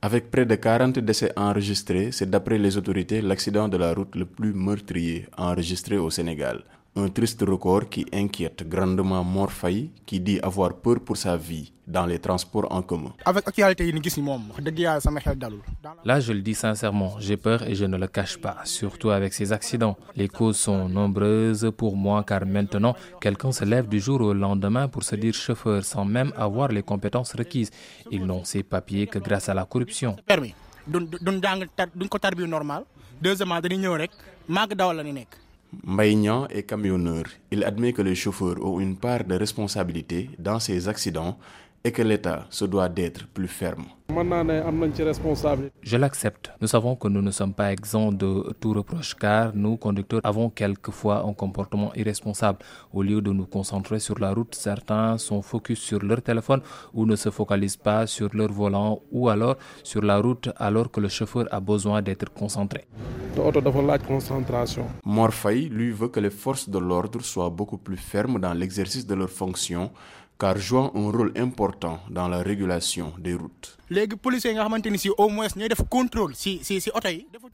Avec près de 40 décès enregistrés, c'est d'après les autorités l'accident de la route le plus meurtrier enregistré au Sénégal. Un triste record qui inquiète grandement Morfaï, qui dit avoir peur pour sa vie dans les transports en commun. Là, je le dis sincèrement, j'ai peur et je ne le cache pas, surtout avec ces accidents. Les causes sont nombreuses pour moi car maintenant, quelqu'un se lève du jour au lendemain pour se dire chauffeur sans même avoir les compétences requises. Ils n'ont ces papiers que grâce à la corruption. Mbaïnian est camionneur. Il admet que les chauffeurs ont une part de responsabilité dans ces accidents et que l'État se doit d'être plus ferme. Je l'accepte. Nous savons que nous ne sommes pas exempts de tout reproche car nous, conducteurs, avons quelquefois un comportement irresponsable. Au lieu de nous concentrer sur la route, certains sont focus sur leur téléphone ou ne se focalisent pas sur leur volant ou alors sur la route alors que le chauffeur a besoin d'être concentré. Morfaï, lui, veut que les forces de l'ordre soient beaucoup plus fermes dans l'exercice de leurs fonctions car jouant un rôle important dans la régulation des routes.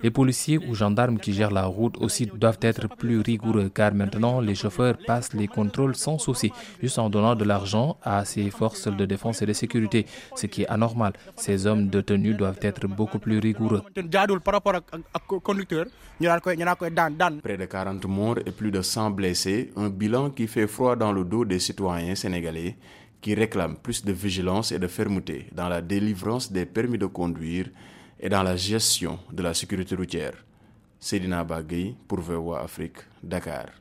Les policiers ou gendarmes qui gèrent la route aussi doivent être plus rigoureux car maintenant les chauffeurs passent les contrôles sans souci, juste en donnant de l'argent à ces forces de défense et de sécurité, ce qui est anormal. Ces hommes de tenue doivent être beaucoup plus rigoureux. Près de 40 morts et plus de 100 blessés, un bilan qui fait froid dans le dos des citoyens sénégalais qui réclament plus de vigilance et de fermeté dans la délivrance des permis de conduire et dans la gestion de la sécurité routière. Sedina Bagui pour VOA Afrique, Dakar.